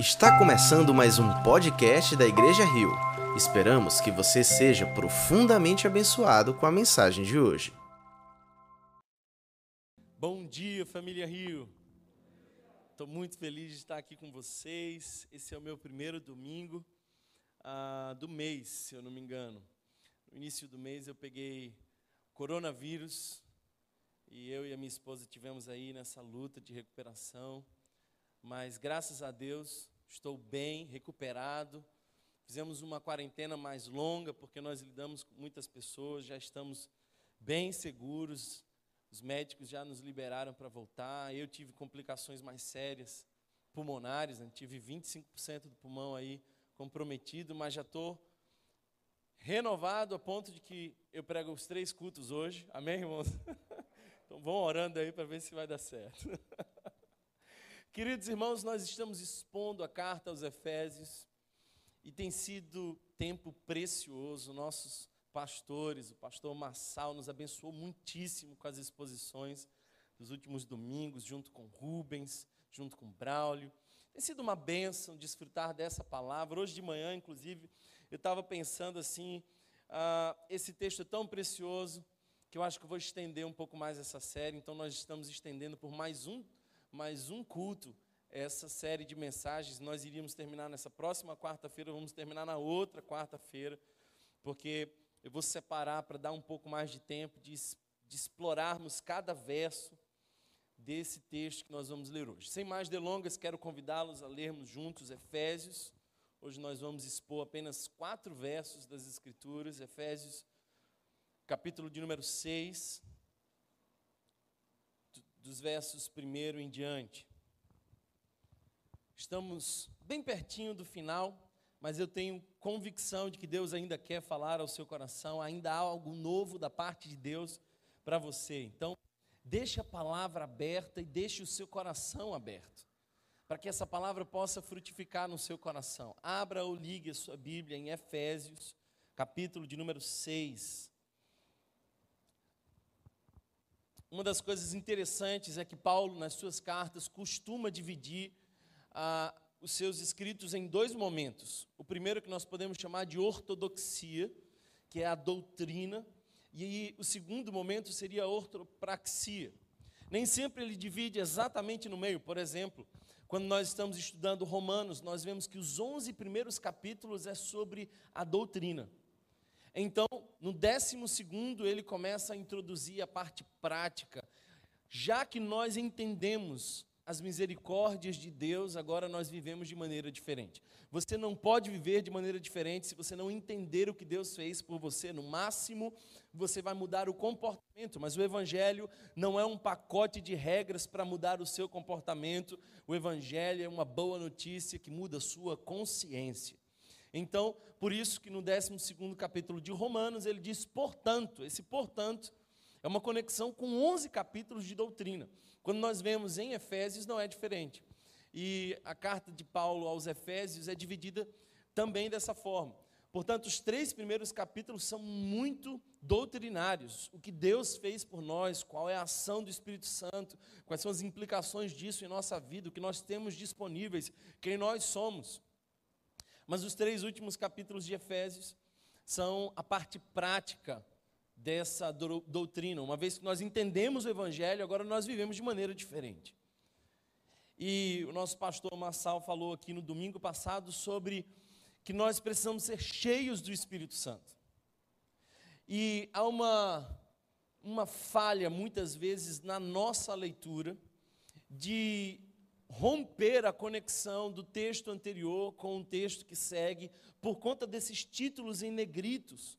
Está começando mais um podcast da Igreja Rio. Esperamos que você seja profundamente abençoado com a mensagem de hoje. Bom dia, família Rio. Estou muito feliz de estar aqui com vocês. Esse é o meu primeiro domingo ah, do mês, se eu não me engano. No início do mês eu peguei coronavírus e eu e a minha esposa tivemos aí nessa luta de recuperação. Mas graças a Deus estou bem, recuperado. Fizemos uma quarentena mais longa, porque nós lidamos com muitas pessoas, já estamos bem seguros. Os médicos já nos liberaram para voltar. Eu tive complicações mais sérias, pulmonares, né? tive 25% do pulmão aí comprometido, mas já estou renovado a ponto de que eu prego os três cultos hoje. Amém, irmãos? Então vão orando aí para ver se vai dar certo. Queridos irmãos, nós estamos expondo a carta aos Efésios e tem sido tempo precioso. Nossos pastores, o pastor Massal nos abençoou muitíssimo com as exposições dos últimos domingos, junto com Rubens, junto com Braulio. Tem sido uma bênção desfrutar dessa palavra. Hoje de manhã, inclusive, eu estava pensando assim: ah, esse texto é tão precioso que eu acho que eu vou estender um pouco mais essa série. Então, nós estamos estendendo por mais um mais um culto, essa série de mensagens. Nós iríamos terminar nessa próxima quarta-feira, vamos terminar na outra quarta-feira, porque eu vou separar para dar um pouco mais de tempo de, de explorarmos cada verso desse texto que nós vamos ler hoje. Sem mais delongas, quero convidá-los a lermos juntos Efésios. Hoje nós vamos expor apenas quatro versos das Escrituras, Efésios, capítulo de número 6, dos versos primeiro em diante. Estamos bem pertinho do final, mas eu tenho convicção de que Deus ainda quer falar ao seu coração, ainda há algo novo da parte de Deus para você. Então, deixe a palavra aberta e deixe o seu coração aberto, para que essa palavra possa frutificar no seu coração. Abra ou ligue a sua Bíblia em Efésios, capítulo de número 6. Uma das coisas interessantes é que Paulo, nas suas cartas, costuma dividir ah, os seus escritos em dois momentos. O primeiro que nós podemos chamar de ortodoxia, que é a doutrina, e o segundo momento seria a ortopraxia. Nem sempre ele divide exatamente no meio. Por exemplo, quando nós estamos estudando Romanos, nós vemos que os 11 primeiros capítulos é sobre a doutrina. Então, no décimo segundo, ele começa a introduzir a parte prática. Já que nós entendemos as misericórdias de Deus, agora nós vivemos de maneira diferente. Você não pode viver de maneira diferente se você não entender o que Deus fez por você. No máximo, você vai mudar o comportamento, mas o Evangelho não é um pacote de regras para mudar o seu comportamento. O Evangelho é uma boa notícia que muda a sua consciência. Então, por isso que no 12 capítulo de Romanos, ele diz, portanto, esse portanto é uma conexão com 11 capítulos de doutrina. Quando nós vemos em Efésios, não é diferente. E a carta de Paulo aos Efésios é dividida também dessa forma. Portanto, os três primeiros capítulos são muito doutrinários. O que Deus fez por nós, qual é a ação do Espírito Santo, quais são as implicações disso em nossa vida, o que nós temos disponíveis, quem nós somos. Mas os três últimos capítulos de Efésios são a parte prática dessa doutrina. Uma vez que nós entendemos o Evangelho, agora nós vivemos de maneira diferente. E o nosso pastor Massal falou aqui no domingo passado sobre que nós precisamos ser cheios do Espírito Santo. E há uma, uma falha, muitas vezes, na nossa leitura, de romper a conexão do texto anterior com o texto que segue, por conta desses títulos em negritos.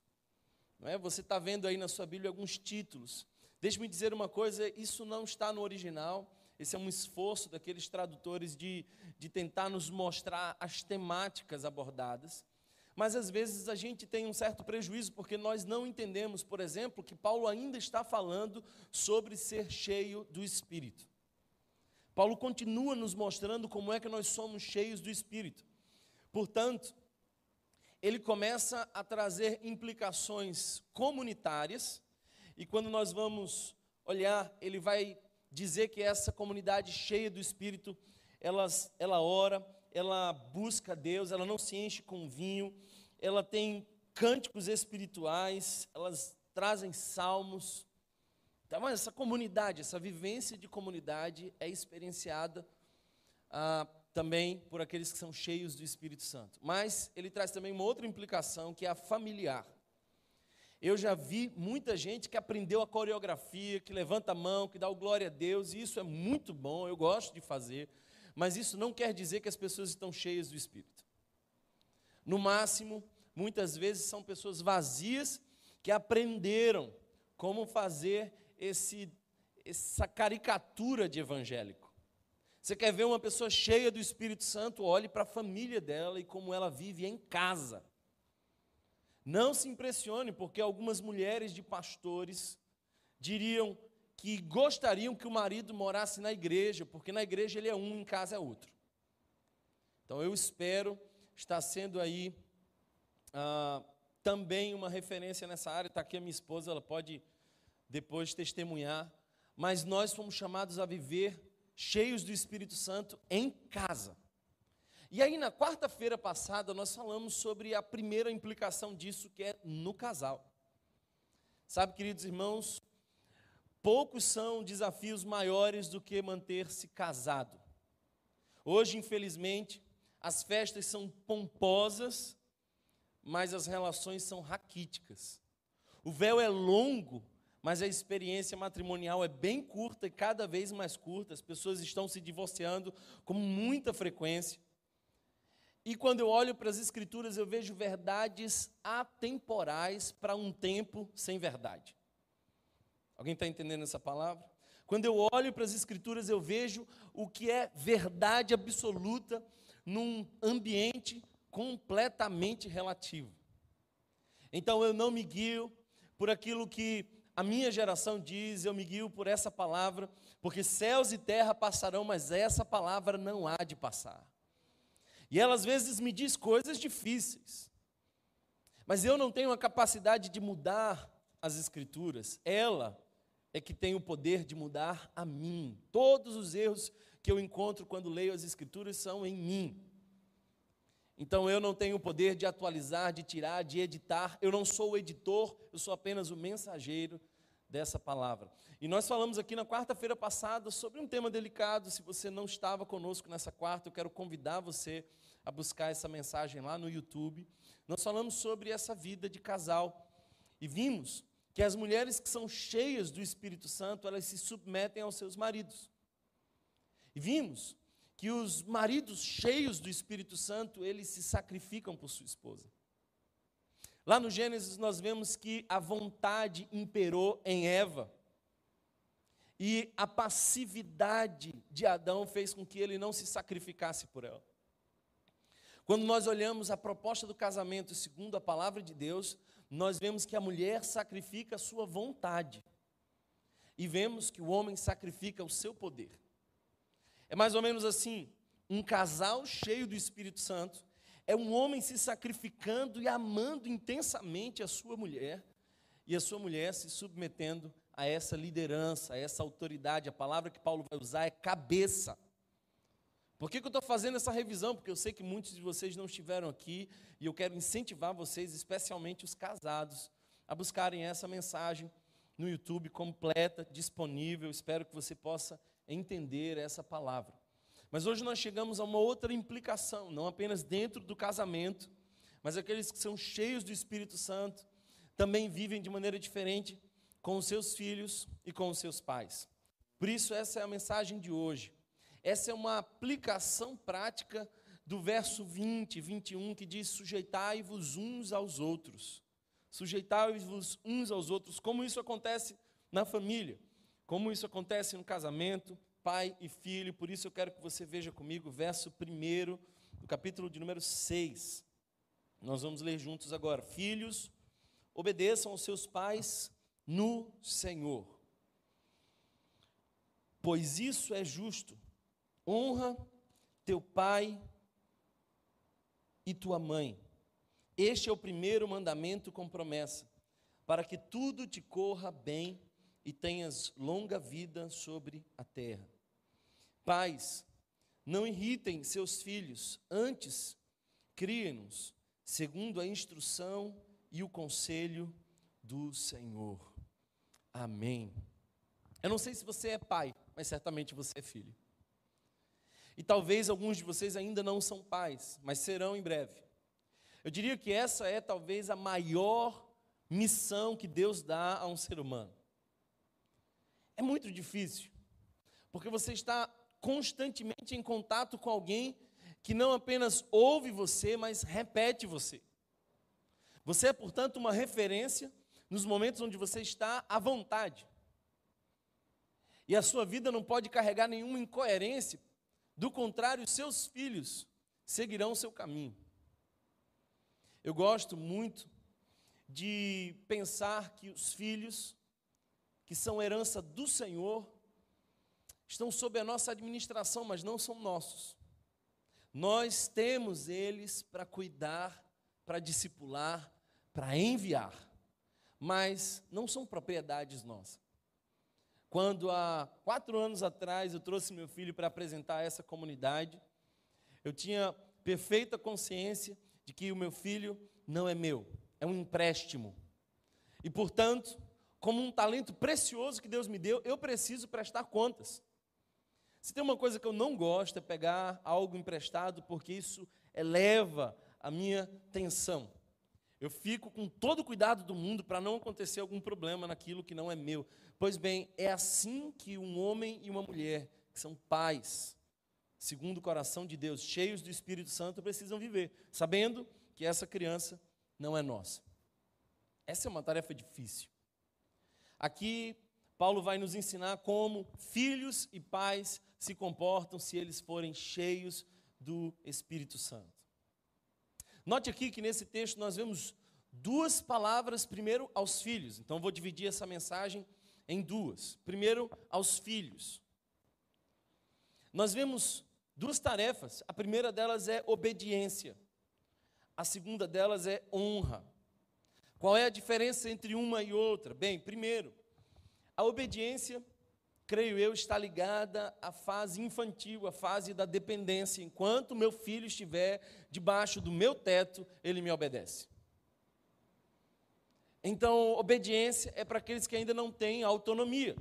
Não é? Você está vendo aí na sua Bíblia alguns títulos. Deixe-me dizer uma coisa: isso não está no original. Esse é um esforço daqueles tradutores de, de tentar nos mostrar as temáticas abordadas. Mas às vezes a gente tem um certo prejuízo porque nós não entendemos, por exemplo, que Paulo ainda está falando sobre ser cheio do Espírito. Paulo continua nos mostrando como é que nós somos cheios do Espírito. Portanto, ele começa a trazer implicações comunitárias, e quando nós vamos olhar, ele vai dizer que essa comunidade cheia do Espírito, ela, ela ora, ela busca Deus, ela não se enche com vinho, ela tem cânticos espirituais, elas trazem salmos. Então, essa comunidade, essa vivência de comunidade é experienciada ah, também por aqueles que são cheios do Espírito Santo. Mas ele traz também uma outra implicação, que é a familiar. Eu já vi muita gente que aprendeu a coreografia, que levanta a mão, que dá o glória a Deus, e isso é muito bom, eu gosto de fazer, mas isso não quer dizer que as pessoas estão cheias do Espírito. No máximo, muitas vezes são pessoas vazias que aprenderam como fazer esse, essa caricatura de evangélico. Você quer ver uma pessoa cheia do Espírito Santo? Olhe para a família dela e como ela vive em casa. Não se impressione, porque algumas mulheres de pastores diriam que gostariam que o marido morasse na igreja, porque na igreja ele é um, em casa é outro. Então eu espero estar sendo aí ah, também uma referência nessa área. Está aqui a minha esposa, ela pode depois testemunhar. Mas nós fomos chamados a viver cheios do Espírito Santo em casa. E aí, na quarta-feira passada, nós falamos sobre a primeira implicação disso, que é no casal. Sabe, queridos irmãos, poucos são desafios maiores do que manter-se casado. Hoje, infelizmente, as festas são pomposas, mas as relações são raquíticas. O véu é longo, mas a experiência matrimonial é bem curta e cada vez mais curta. As pessoas estão se divorciando com muita frequência. E quando eu olho para as Escrituras, eu vejo verdades atemporais para um tempo sem verdade. Alguém está entendendo essa palavra? Quando eu olho para as Escrituras, eu vejo o que é verdade absoluta num ambiente completamente relativo. Então eu não me guio por aquilo que a minha geração diz, eu me guio por essa palavra, porque céus e terra passarão, mas essa palavra não há de passar. E ela às vezes me diz coisas difíceis. Mas eu não tenho a capacidade de mudar as escrituras. Ela é que tem o poder de mudar a mim. Todos os erros que eu encontro quando leio as escrituras são em mim. Então eu não tenho o poder de atualizar, de tirar, de editar. Eu não sou o editor, eu sou apenas o mensageiro dessa palavra. E nós falamos aqui na quarta-feira passada sobre um tema delicado. Se você não estava conosco nessa quarta, eu quero convidar você a buscar essa mensagem lá no YouTube. Nós falamos sobre essa vida de casal e vimos que as mulheres que são cheias do Espírito Santo, elas se submetem aos seus maridos. E vimos que os maridos cheios do Espírito Santo, eles se sacrificam por sua esposa. Lá no Gênesis nós vemos que a vontade imperou em Eva. E a passividade de Adão fez com que ele não se sacrificasse por ela. Quando nós olhamos a proposta do casamento segundo a palavra de Deus, nós vemos que a mulher sacrifica a sua vontade. E vemos que o homem sacrifica o seu poder. É mais ou menos assim: um casal cheio do Espírito Santo é um homem se sacrificando e amando intensamente a sua mulher, e a sua mulher se submetendo a essa liderança, a essa autoridade. A palavra que Paulo vai usar é cabeça. Por que, que eu estou fazendo essa revisão? Porque eu sei que muitos de vocês não estiveram aqui e eu quero incentivar vocês, especialmente os casados, a buscarem essa mensagem no YouTube completa, disponível. Espero que você possa entender essa palavra. Mas hoje nós chegamos a uma outra implicação, não apenas dentro do casamento, mas aqueles que são cheios do Espírito Santo também vivem de maneira diferente com os seus filhos e com os seus pais. Por isso, essa é a mensagem de hoje. Essa é uma aplicação prática do verso 20, 21, que diz: Sujeitai-vos uns aos outros. Sujeitai-vos uns aos outros. Como isso acontece na família, como isso acontece no casamento, pai e filho. Por isso eu quero que você veja comigo o verso 1 do capítulo de número 6. Nós vamos ler juntos agora. Filhos, obedeçam aos seus pais no Senhor, pois isso é justo. Honra teu pai e tua mãe. Este é o primeiro mandamento com promessa, para que tudo te corra bem e tenhas longa vida sobre a terra. Pais, Não irritem seus filhos, antes criem-nos, segundo a instrução e o conselho do Senhor. Amém. Eu não sei se você é pai, mas certamente você é filho. E talvez alguns de vocês ainda não são pais, mas serão em breve. Eu diria que essa é talvez a maior missão que Deus dá a um ser humano. É muito difícil, porque você está constantemente em contato com alguém que não apenas ouve você, mas repete você. Você é, portanto, uma referência nos momentos onde você está à vontade. E a sua vida não pode carregar nenhuma incoerência, do contrário, seus filhos seguirão o seu caminho. Eu gosto muito de pensar que os filhos, que são herança do Senhor, estão sob a nossa administração, mas não são nossos. Nós temos eles para cuidar, para discipular, para enviar, mas não são propriedades nossas. Quando há quatro anos atrás eu trouxe meu filho para apresentar essa comunidade, eu tinha perfeita consciência de que o meu filho não é meu, é um empréstimo. E, portanto, como um talento precioso que Deus me deu, eu preciso prestar contas. Se tem uma coisa que eu não gosto é pegar algo emprestado, porque isso eleva a minha tensão. Eu fico com todo o cuidado do mundo para não acontecer algum problema naquilo que não é meu. Pois bem, é assim que um homem e uma mulher, que são pais, segundo o coração de Deus, cheios do Espírito Santo, precisam viver, sabendo que essa criança não é nossa. Essa é uma tarefa difícil. Aqui, Paulo vai nos ensinar como filhos e pais se comportam se eles forem cheios do Espírito Santo. Note aqui que nesse texto nós vemos duas palavras, primeiro aos filhos. Então vou dividir essa mensagem em duas. Primeiro, aos filhos. Nós vemos duas tarefas. A primeira delas é obediência. A segunda delas é honra. Qual é a diferença entre uma e outra? Bem, primeiro, a obediência, creio eu, está ligada à fase infantil, à fase da dependência. Enquanto meu filho estiver debaixo do meu teto, ele me obedece. Então, obediência é para aqueles que ainda não têm autonomia.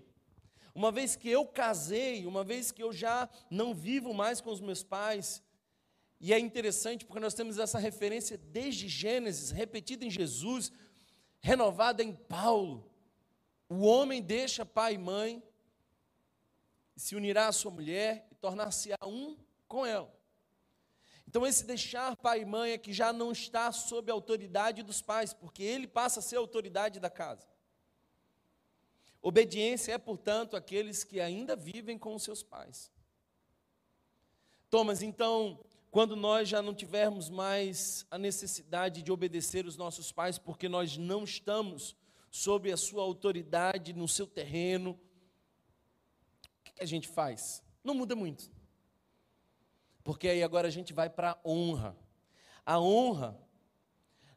Uma vez que eu casei, uma vez que eu já não vivo mais com os meus pais, e é interessante porque nós temos essa referência desde Gênesis, repetida em Jesus, renovada em Paulo. O homem deixa pai e mãe, se unirá à sua mulher e tornar-se-á um com ela. Então, esse deixar pai e mãe é que já não está sob a autoridade dos pais, porque ele passa a ser a autoridade da casa. Obediência é, portanto, aqueles que ainda vivem com os seus pais. Thomas, então, quando nós já não tivermos mais a necessidade de obedecer os nossos pais, porque nós não estamos sob a sua autoridade no seu terreno, o que a gente faz? Não muda muito. Porque aí agora a gente vai para a honra. A honra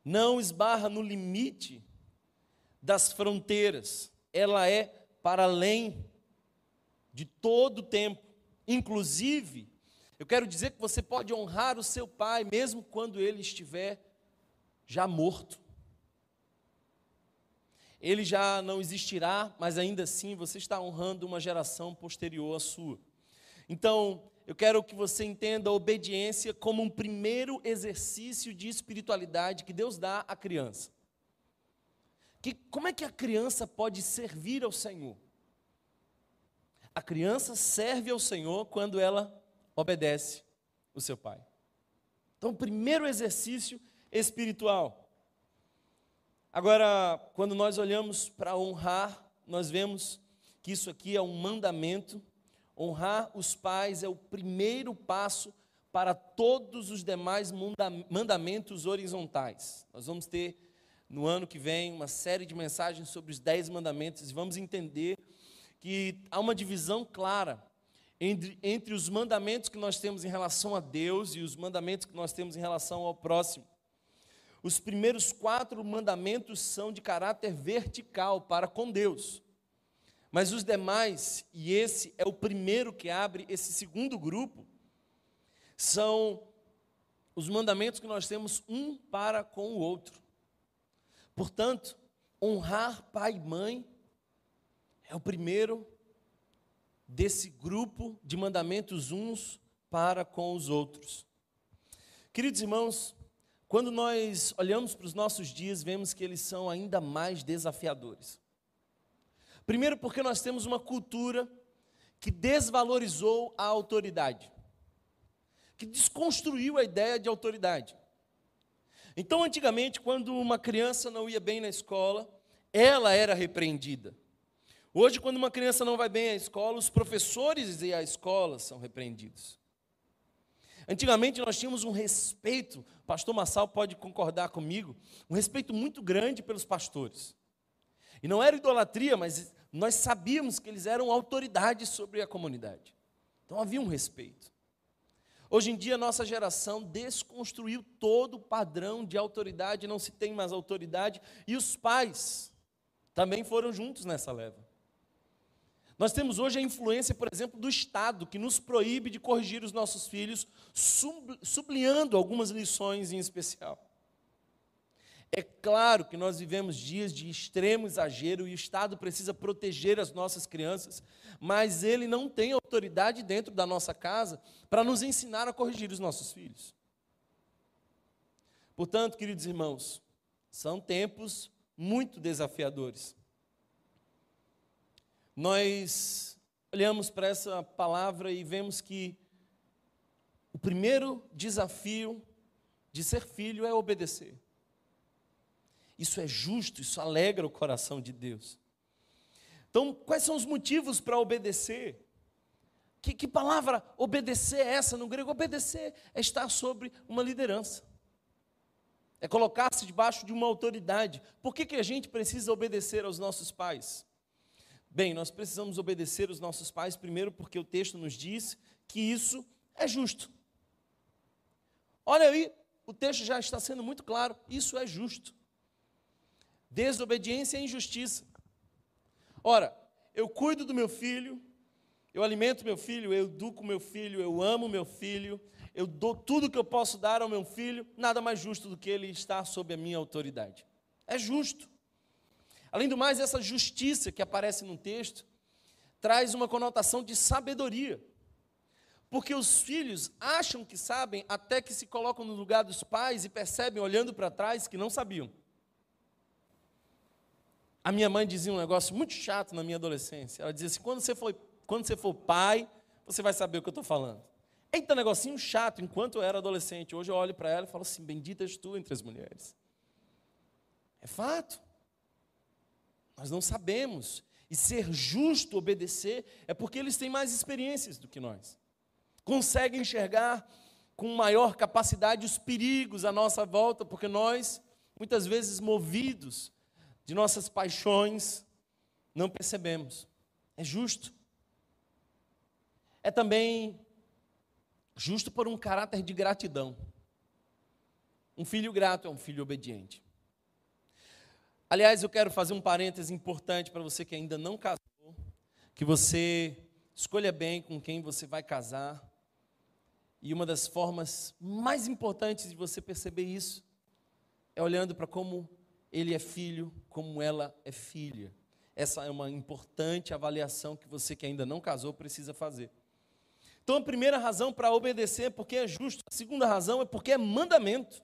não esbarra no limite das fronteiras, ela é para além de todo o tempo. Inclusive, eu quero dizer que você pode honrar o seu pai, mesmo quando ele estiver já morto. Ele já não existirá, mas ainda assim você está honrando uma geração posterior à sua. Então, eu quero que você entenda a obediência como um primeiro exercício de espiritualidade que Deus dá à criança. Que, como é que a criança pode servir ao Senhor? A criança serve ao Senhor quando ela obedece o seu pai. Então, o primeiro exercício espiritual. Agora, quando nós olhamos para honrar, nós vemos que isso aqui é um mandamento Honrar os pais é o primeiro passo para todos os demais mandamentos horizontais. Nós vamos ter no ano que vem uma série de mensagens sobre os dez mandamentos e vamos entender que há uma divisão clara entre, entre os mandamentos que nós temos em relação a Deus e os mandamentos que nós temos em relação ao próximo. Os primeiros quatro mandamentos são de caráter vertical para com Deus. Mas os demais, e esse é o primeiro que abre esse segundo grupo, são os mandamentos que nós temos um para com o outro. Portanto, honrar pai e mãe é o primeiro desse grupo de mandamentos uns para com os outros. Queridos irmãos, quando nós olhamos para os nossos dias, vemos que eles são ainda mais desafiadores. Primeiro, porque nós temos uma cultura que desvalorizou a autoridade, que desconstruiu a ideia de autoridade. Então, antigamente, quando uma criança não ia bem na escola, ela era repreendida. Hoje, quando uma criança não vai bem à escola, os professores e a escola são repreendidos. Antigamente nós tínhamos um respeito, o pastor Massal pode concordar comigo, um respeito muito grande pelos pastores. E não era idolatria, mas nós sabíamos que eles eram autoridades sobre a comunidade. Então havia um respeito. Hoje em dia, nossa geração desconstruiu todo o padrão de autoridade, não se tem mais autoridade, e os pais também foram juntos nessa leva. Nós temos hoje a influência, por exemplo, do Estado, que nos proíbe de corrigir os nossos filhos, sublinhando algumas lições em especial. É claro que nós vivemos dias de extremo exagero e o Estado precisa proteger as nossas crianças, mas ele não tem autoridade dentro da nossa casa para nos ensinar a corrigir os nossos filhos. Portanto, queridos irmãos, são tempos muito desafiadores. Nós olhamos para essa palavra e vemos que o primeiro desafio de ser filho é obedecer. Isso é justo, isso alegra o coração de Deus. Então, quais são os motivos para obedecer? Que, que, palavra obedecer é essa no grego? Obedecer é estar sobre uma liderança, é colocar-se debaixo de uma autoridade. Por que, que a gente precisa obedecer aos nossos pais? Bem, nós precisamos obedecer os nossos pais, primeiro, porque o texto nos diz que isso é justo. Olha aí, o texto já está sendo muito claro: isso é justo. Desobediência é injustiça. Ora, eu cuido do meu filho, eu alimento meu filho, eu educo meu filho, eu amo meu filho, eu dou tudo que eu posso dar ao meu filho, nada mais justo do que ele estar sob a minha autoridade. É justo. Além do mais, essa justiça que aparece no texto traz uma conotação de sabedoria. Porque os filhos acham que sabem até que se colocam no lugar dos pais e percebem, olhando para trás, que não sabiam. A minha mãe dizia um negócio muito chato na minha adolescência. Ela dizia assim: quando você for, quando você for pai, você vai saber o que eu estou falando. Eita, negocinho chato, enquanto eu era adolescente. Hoje eu olho para ela e falo assim: bendita és tu entre as mulheres. É fato. Nós não sabemos. E ser justo, obedecer, é porque eles têm mais experiências do que nós. Conseguem enxergar com maior capacidade os perigos à nossa volta, porque nós, muitas vezes movidos de nossas paixões, não percebemos. É justo. É também justo por um caráter de gratidão. Um filho grato é um filho obediente. Aliás, eu quero fazer um parêntese importante para você que ainda não casou, que você escolha bem com quem você vai casar. E uma das formas mais importantes de você perceber isso é olhando para como ele é filho, como ela é filha. Essa é uma importante avaliação que você que ainda não casou precisa fazer. Então, a primeira razão para obedecer é porque é justo. A segunda razão é porque é mandamento.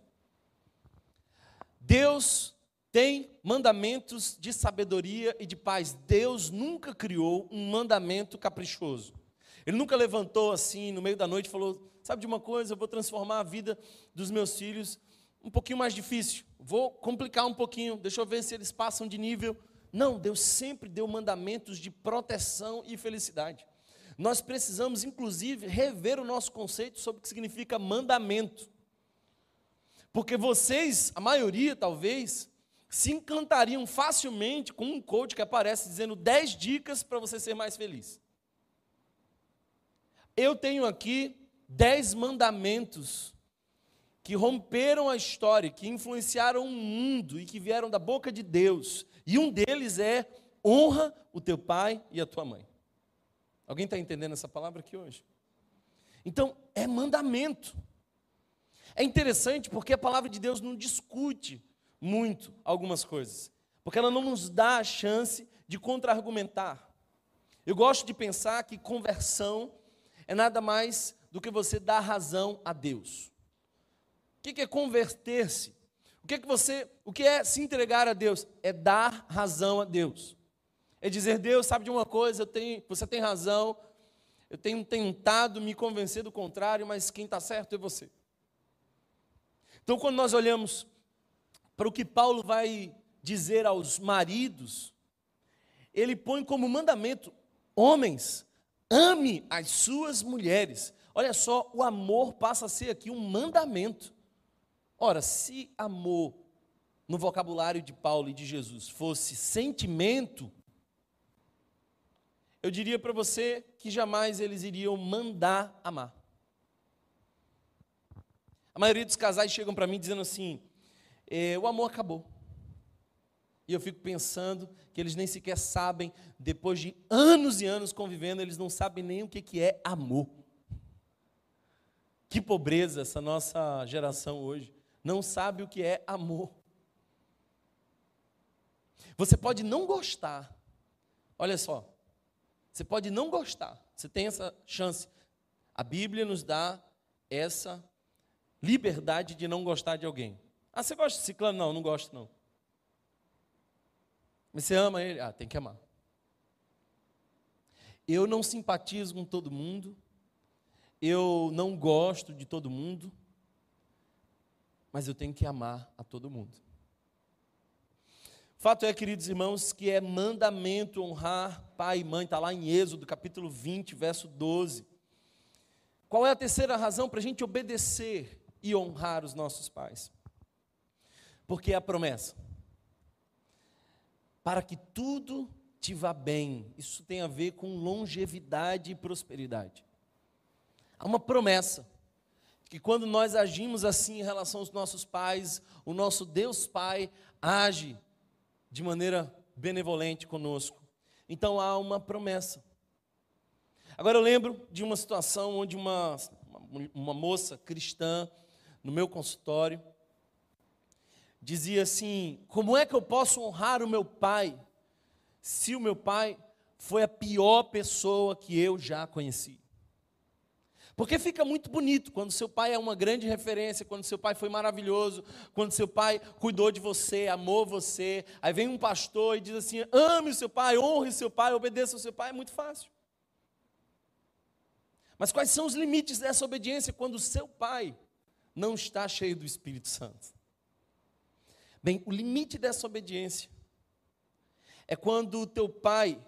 Deus tem mandamentos de sabedoria e de paz. Deus nunca criou um mandamento caprichoso. Ele nunca levantou assim no meio da noite e falou: Sabe de uma coisa? Eu vou transformar a vida dos meus filhos um pouquinho mais difícil. Vou complicar um pouquinho, deixa eu ver se eles passam de nível. Não, Deus sempre deu mandamentos de proteção e felicidade. Nós precisamos, inclusive, rever o nosso conceito sobre o que significa mandamento. Porque vocês, a maioria talvez, se encantariam facilmente com um coach que aparece dizendo 10 dicas para você ser mais feliz. Eu tenho aqui 10 mandamentos que romperam a história, que influenciaram o mundo e que vieram da boca de Deus. E um deles é: honra o teu pai e a tua mãe. Alguém está entendendo essa palavra aqui hoje? Então, é mandamento. É interessante porque a palavra de Deus não discute muito algumas coisas, porque ela não nos dá a chance de contra-argumentar. Eu gosto de pensar que conversão é nada mais do que você dar razão a Deus. O que é converter-se? O que é que você, o que é se entregar a Deus? É dar razão a Deus. É dizer, Deus, sabe de uma coisa, eu tenho, você tem razão, eu tenho tentado me convencer do contrário, mas quem está certo é você. Então, quando nós olhamos para o que Paulo vai dizer aos maridos, ele põe como mandamento: homens, ame as suas mulheres. Olha só, o amor passa a ser aqui um mandamento. Ora, se amor no vocabulário de Paulo e de Jesus fosse sentimento, eu diria para você que jamais eles iriam mandar amar. A maioria dos casais chegam para mim dizendo assim: é, o amor acabou. E eu fico pensando que eles nem sequer sabem, depois de anos e anos convivendo, eles não sabem nem o que, que é amor. Que pobreza essa nossa geração hoje. Não sabe o que é amor. Você pode não gostar. Olha só, você pode não gostar, você tem essa chance. A Bíblia nos dá essa liberdade de não gostar de alguém. Ah, você gosta de ciclano? Não, não gosto não. Mas você ama ele? Ah, tem que amar. Eu não simpatizo com todo mundo. Eu não gosto de todo mundo. Mas eu tenho que amar a todo mundo. Fato é, queridos irmãos, que é mandamento honrar pai e mãe, está lá em Êxodo, capítulo 20, verso 12. Qual é a terceira razão para a gente obedecer e honrar os nossos pais? Porque é a promessa. Para que tudo te vá bem, isso tem a ver com longevidade e prosperidade. Há uma promessa que quando nós agimos assim em relação aos nossos pais, o nosso Deus Pai age de maneira benevolente conosco. Então há uma promessa. Agora eu lembro de uma situação onde uma, uma moça cristã, no meu consultório, dizia assim: Como é que eu posso honrar o meu pai se o meu pai foi a pior pessoa que eu já conheci? Porque fica muito bonito quando seu pai é uma grande referência, quando seu pai foi maravilhoso, quando seu pai cuidou de você, amou você. Aí vem um pastor e diz assim: ame o seu pai, honre o seu pai, obedeça ao seu pai. É muito fácil. Mas quais são os limites dessa obediência quando o seu pai não está cheio do Espírito Santo? Bem, o limite dessa obediência é quando o teu pai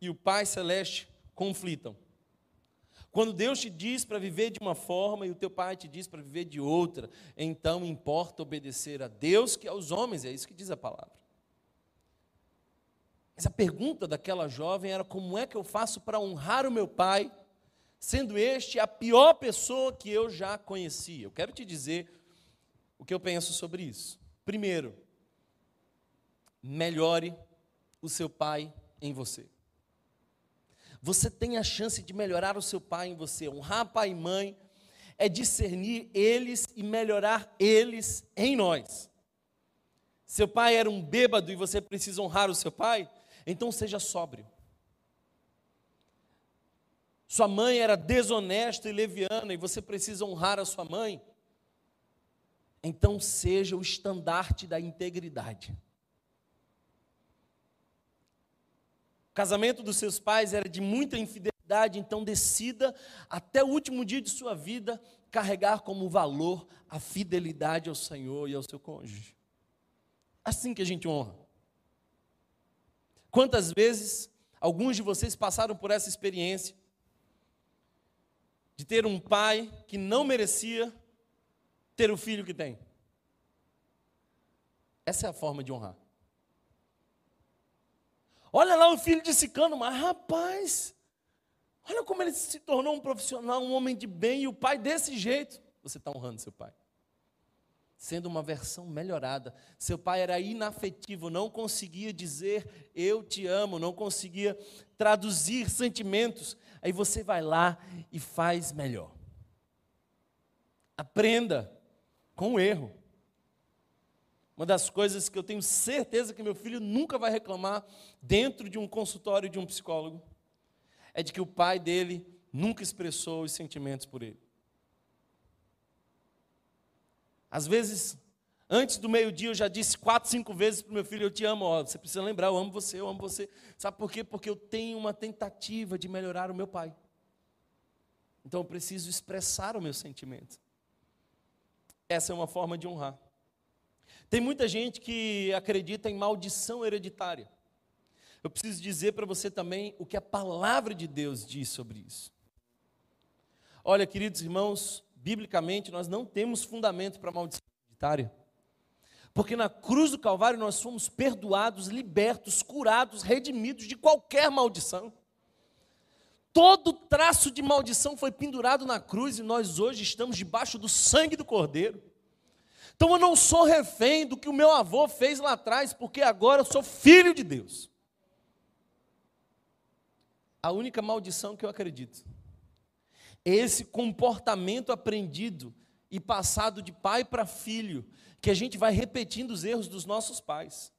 e o Pai Celeste conflitam. Quando Deus te diz para viver de uma forma e o teu pai te diz para viver de outra, então importa obedecer a Deus que aos homens, é isso que diz a palavra. Mas a pergunta daquela jovem era: como é que eu faço para honrar o meu pai, sendo este a pior pessoa que eu já conheci? Eu quero te dizer o que eu penso sobre isso. Primeiro, melhore o seu pai em você. Você tem a chance de melhorar o seu pai em você. Honrar pai e mãe é discernir eles e melhorar eles em nós. Seu pai era um bêbado e você precisa honrar o seu pai? Então seja sóbrio. Sua mãe era desonesta e leviana e você precisa honrar a sua mãe? Então seja o estandarte da integridade. O casamento dos seus pais era de muita infidelidade, então decida até o último dia de sua vida carregar como valor a fidelidade ao Senhor e ao seu cônjuge. Assim que a gente honra. Quantas vezes alguns de vocês passaram por essa experiência de ter um pai que não merecia ter o filho que tem? Essa é a forma de honrar. Olha lá o filho de Sicano, mas rapaz, olha como ele se tornou um profissional, um homem de bem, e o pai desse jeito. Você está honrando seu pai. Sendo uma versão melhorada. Seu pai era inafetivo, não conseguia dizer eu te amo, não conseguia traduzir sentimentos. Aí você vai lá e faz melhor. Aprenda com o erro. Uma das coisas que eu tenho certeza que meu filho nunca vai reclamar dentro de um consultório de um psicólogo é de que o pai dele nunca expressou os sentimentos por ele. Às vezes, antes do meio-dia, eu já disse quatro, cinco vezes para o meu filho: Eu te amo. Ó, você precisa lembrar, eu amo você, eu amo você. Sabe por quê? Porque eu tenho uma tentativa de melhorar o meu pai. Então eu preciso expressar o meu sentimento. Essa é uma forma de honrar. Tem muita gente que acredita em maldição hereditária. Eu preciso dizer para você também o que a palavra de Deus diz sobre isso. Olha, queridos irmãos, biblicamente nós não temos fundamento para maldição hereditária. Porque na cruz do Calvário nós fomos perdoados, libertos, curados, redimidos de qualquer maldição. Todo traço de maldição foi pendurado na cruz e nós hoje estamos debaixo do sangue do Cordeiro. Então eu não sou refém do que o meu avô fez lá atrás, porque agora eu sou filho de Deus. A única maldição que eu acredito esse comportamento aprendido e passado de pai para filho, que a gente vai repetindo os erros dos nossos pais.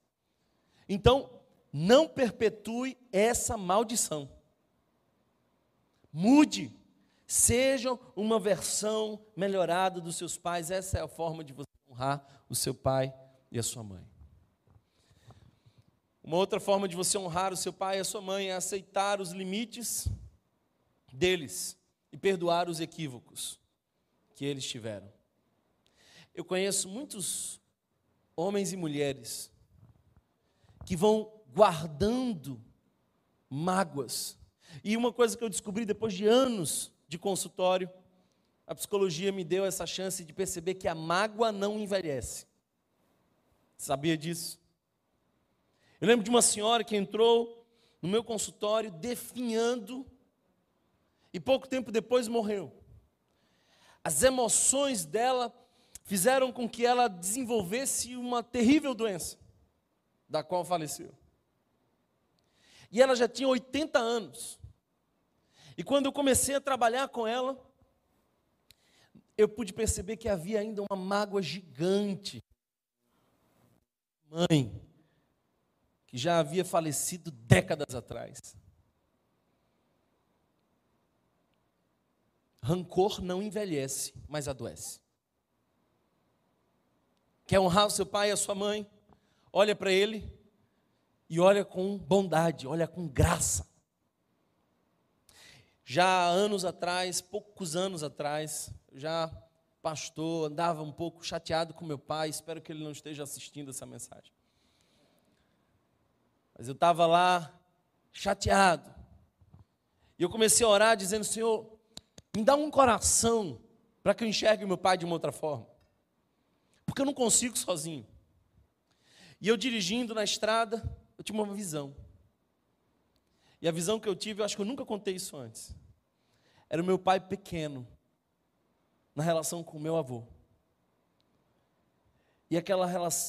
Então, não perpetue essa maldição. Mude, seja uma versão melhorada dos seus pais. Essa é a forma de você honrar o seu pai e a sua mãe. Uma outra forma de você honrar o seu pai e a sua mãe é aceitar os limites deles e perdoar os equívocos que eles tiveram. Eu conheço muitos homens e mulheres que vão guardando mágoas. E uma coisa que eu descobri depois de anos de consultório, a psicologia me deu essa chance de perceber que a mágoa não envelhece. Sabia disso? Eu lembro de uma senhora que entrou no meu consultório definhando e pouco tempo depois morreu. As emoções dela fizeram com que ela desenvolvesse uma terrível doença, da qual faleceu. E ela já tinha 80 anos. E quando eu comecei a trabalhar com ela, eu pude perceber que havia ainda uma mágoa gigante. Mãe, que já havia falecido décadas atrás. Rancor não envelhece, mas adoece. Quer honrar o seu pai e a sua mãe? Olha para ele e olha com bondade, olha com graça. Já há anos atrás, poucos anos atrás, já pastor, andava um pouco chateado com meu pai, espero que ele não esteja assistindo essa mensagem. Mas eu estava lá chateado. E eu comecei a orar dizendo: Senhor, me dá um coração para que eu enxergue meu pai de uma outra forma. Porque eu não consigo sozinho. E eu dirigindo na estrada, eu tive uma visão. E a visão que eu tive, eu acho que eu nunca contei isso antes. Era o meu pai pequeno, na relação com o meu avô. E aquela,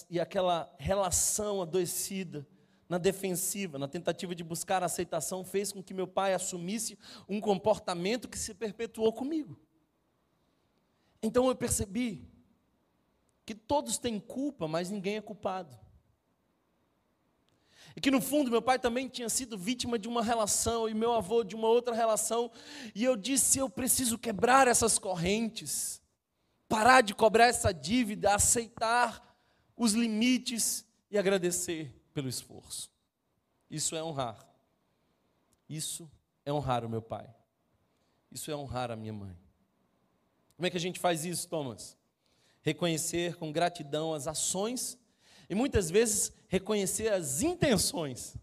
e aquela relação adoecida na defensiva, na tentativa de buscar aceitação, fez com que meu pai assumisse um comportamento que se perpetuou comigo. Então eu percebi que todos têm culpa, mas ninguém é culpado. E que no fundo meu pai também tinha sido vítima de uma relação e meu avô de uma outra relação. E eu disse: eu preciso quebrar essas correntes, parar de cobrar essa dívida, aceitar os limites e agradecer pelo esforço. Isso é honrar. Isso é honrar o meu pai. Isso é honrar a minha mãe. Como é que a gente faz isso, Thomas? Reconhecer com gratidão as ações e muitas vezes reconhecer as intenções.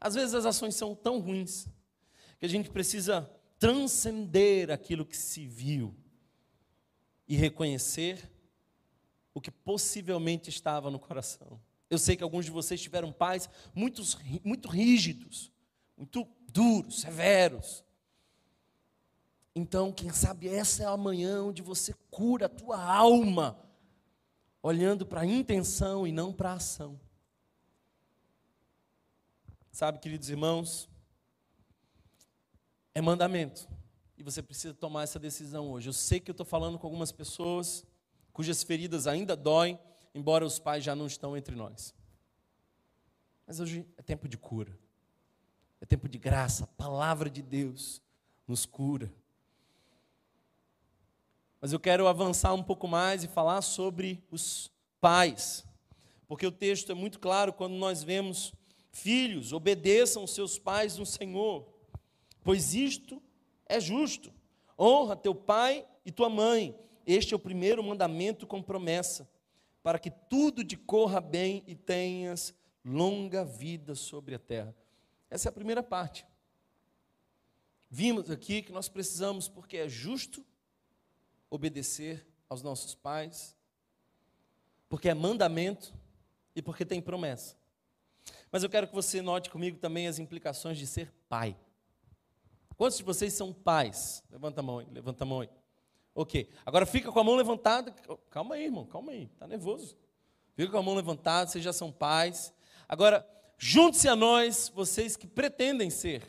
Às vezes as ações são tão ruins que a gente precisa transcender aquilo que se viu e reconhecer o que possivelmente estava no coração. Eu sei que alguns de vocês tiveram pais muito, muito rígidos, muito duros, severos. Então, quem sabe essa é a manhã onde você cura a tua alma, olhando para a intenção e não para a ação. Sabe, queridos irmãos, é mandamento. E você precisa tomar essa decisão hoje. Eu sei que eu estou falando com algumas pessoas cujas feridas ainda doem, embora os pais já não estão entre nós. Mas hoje é tempo de cura. É tempo de graça. A palavra de Deus nos cura. Mas eu quero avançar um pouco mais e falar sobre os pais. Porque o texto é muito claro quando nós vemos filhos, obedeçam seus pais no Senhor, pois isto é justo. Honra teu pai e tua mãe. Este é o primeiro mandamento com promessa, para que tudo te corra bem e tenhas longa vida sobre a terra. Essa é a primeira parte. Vimos aqui que nós precisamos, porque é justo, obedecer aos nossos pais, porque é mandamento e porque tem promessa. Mas eu quero que você note comigo também as implicações de ser pai. Quantos de vocês são pais? Levanta a mão aí, levanta a mão aí. Ok. Agora fica com a mão levantada. Calma aí, irmão, calma aí. Está nervoso. Fica com a mão levantada, vocês já são pais. Agora, junte-se a nós, vocês que pretendem ser.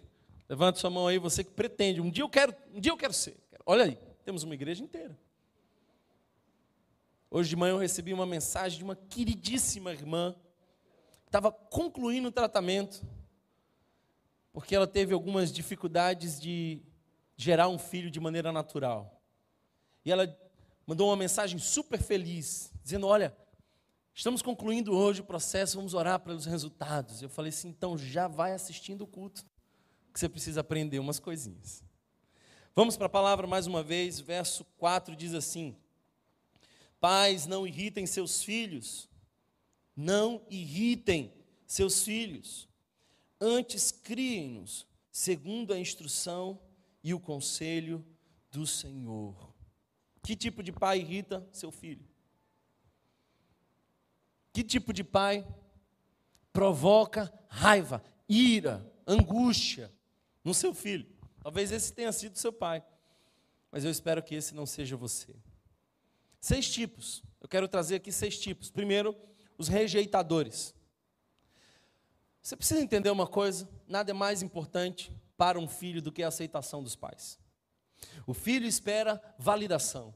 Levante sua mão aí, você que pretende. Um dia eu quero, um dia eu quero ser. Olha aí, temos uma igreja inteira. Hoje de manhã eu recebi uma mensagem de uma queridíssima irmã estava concluindo o tratamento porque ela teve algumas dificuldades de gerar um filho de maneira natural. E ela mandou uma mensagem super feliz, dizendo: Olha, estamos concluindo hoje o processo, vamos orar pelos resultados. Eu falei assim: então já vai assistindo o culto, que você precisa aprender umas coisinhas. Vamos para a palavra mais uma vez, verso 4 diz assim: Pais, não irritem seus filhos, não irritem seus filhos Antes criem-nos, segundo a instrução e o conselho do Senhor. Que tipo de pai irrita seu filho? Que tipo de pai provoca raiva, ira, angústia no seu filho? Talvez esse tenha sido seu pai, mas eu espero que esse não seja você. Seis tipos, eu quero trazer aqui seis tipos. Primeiro, os rejeitadores. Você precisa entender uma coisa: nada é mais importante para um filho do que a aceitação dos pais. O filho espera validação.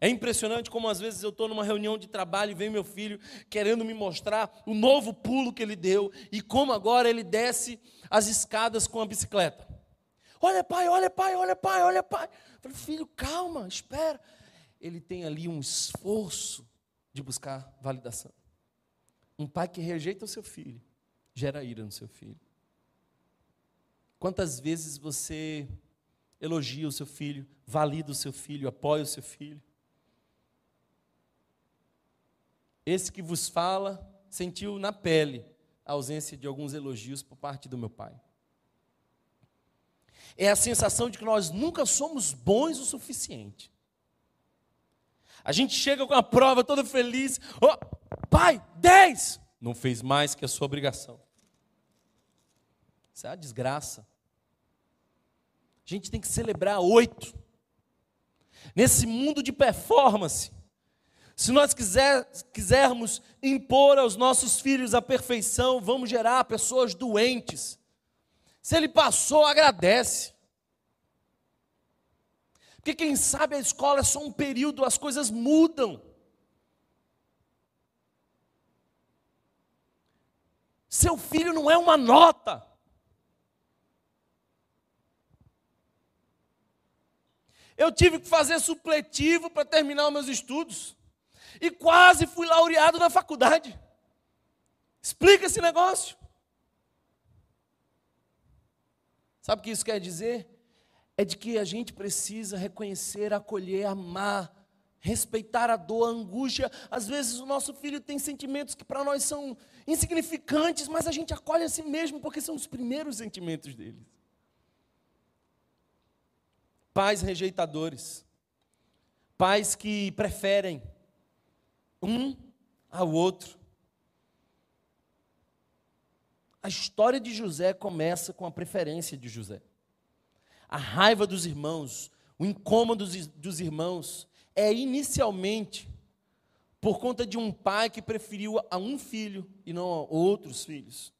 É impressionante como às vezes eu estou numa reunião de trabalho e vem meu filho querendo me mostrar o novo pulo que ele deu e como agora ele desce as escadas com a bicicleta. Olha, pai, olha, pai, olha, pai, olha, pai. Eu falei, filho, calma, espera. Ele tem ali um esforço de buscar validação. Um pai que rejeita o seu filho gera ira no seu filho. Quantas vezes você elogia o seu filho, valida o seu filho, apoia o seu filho? Esse que vos fala sentiu na pele a ausência de alguns elogios por parte do meu pai. É a sensação de que nós nunca somos bons o suficiente. A gente chega com a prova todo feliz, oh, pai, 10! não fez mais que a sua obrigação. Isso é uma desgraça. A gente tem que celebrar oito. Nesse mundo de performance, se nós quiser, quisermos impor aos nossos filhos a perfeição, vamos gerar pessoas doentes. Se ele passou, agradece. Porque quem sabe a escola é só um período, as coisas mudam. Seu filho não é uma nota. Eu tive que fazer supletivo para terminar os meus estudos. E quase fui laureado na faculdade. Explica esse negócio. Sabe o que isso quer dizer? É de que a gente precisa reconhecer, acolher, amar, respeitar a dor, a angústia. Às vezes o nosso filho tem sentimentos que para nós são insignificantes, mas a gente acolhe a si mesmo porque são os primeiros sentimentos dele. Pais rejeitadores, pais que preferem um ao outro. A história de José começa com a preferência de José. A raiva dos irmãos, o incômodo dos irmãos, é inicialmente por conta de um pai que preferiu a um filho e não a outros filhos.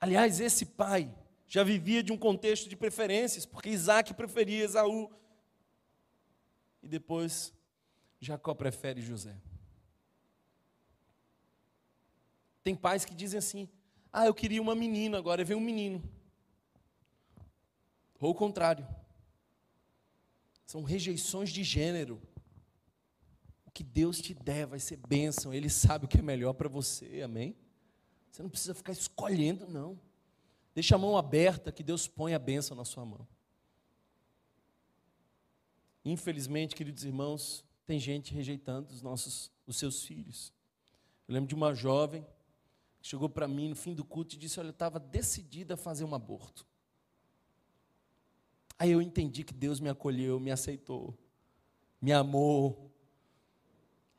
Aliás, esse pai já vivia de um contexto de preferências, porque Isaac preferia Esaú. E depois, Jacó prefere José. Tem pais que dizem assim: ah, eu queria uma menina, agora vem um menino. Ou o contrário. São rejeições de gênero. O que Deus te der vai ser bênção, Ele sabe o que é melhor para você, amém? Você não precisa ficar escolhendo, não. Deixa a mão aberta que Deus põe a bênção na sua mão. Infelizmente, queridos irmãos, tem gente rejeitando os nossos, os seus filhos. Eu lembro de uma jovem chegou para mim no fim do culto e disse: Olha, eu estava decidida a fazer um aborto. Aí eu entendi que Deus me acolheu, me aceitou, me amou.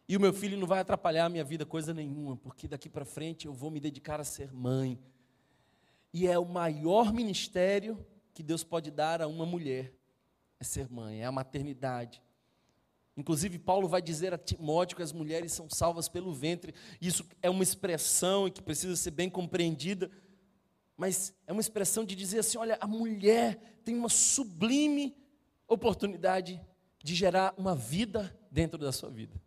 E o meu filho não vai atrapalhar a minha vida coisa nenhuma, porque daqui para frente eu vou me dedicar a ser mãe. E é o maior ministério que Deus pode dar a uma mulher: é ser mãe, é a maternidade. Inclusive, Paulo vai dizer a Timóteo que as mulheres são salvas pelo ventre. Isso é uma expressão que precisa ser bem compreendida, mas é uma expressão de dizer assim: olha, a mulher tem uma sublime oportunidade de gerar uma vida dentro da sua vida.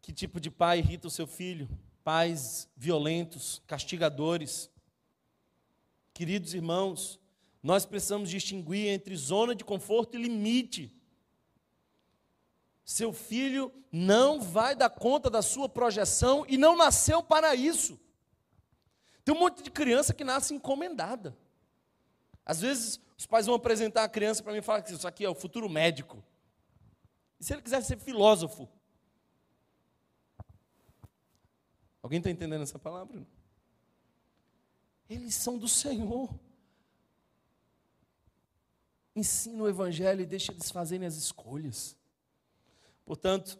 Que tipo de pai irrita o seu filho? Pais violentos, castigadores. Queridos irmãos, nós precisamos distinguir entre zona de conforto e limite. Seu filho não vai dar conta da sua projeção e não nasceu para isso. Tem um monte de criança que nasce encomendada. Às vezes, os pais vão apresentar a criança para mim e falar que isso aqui é o futuro médico. E se ele quiser ser filósofo? Alguém está entendendo essa palavra? Eles são do Senhor ensina o Evangelho e deixa eles fazerem as escolhas. Portanto,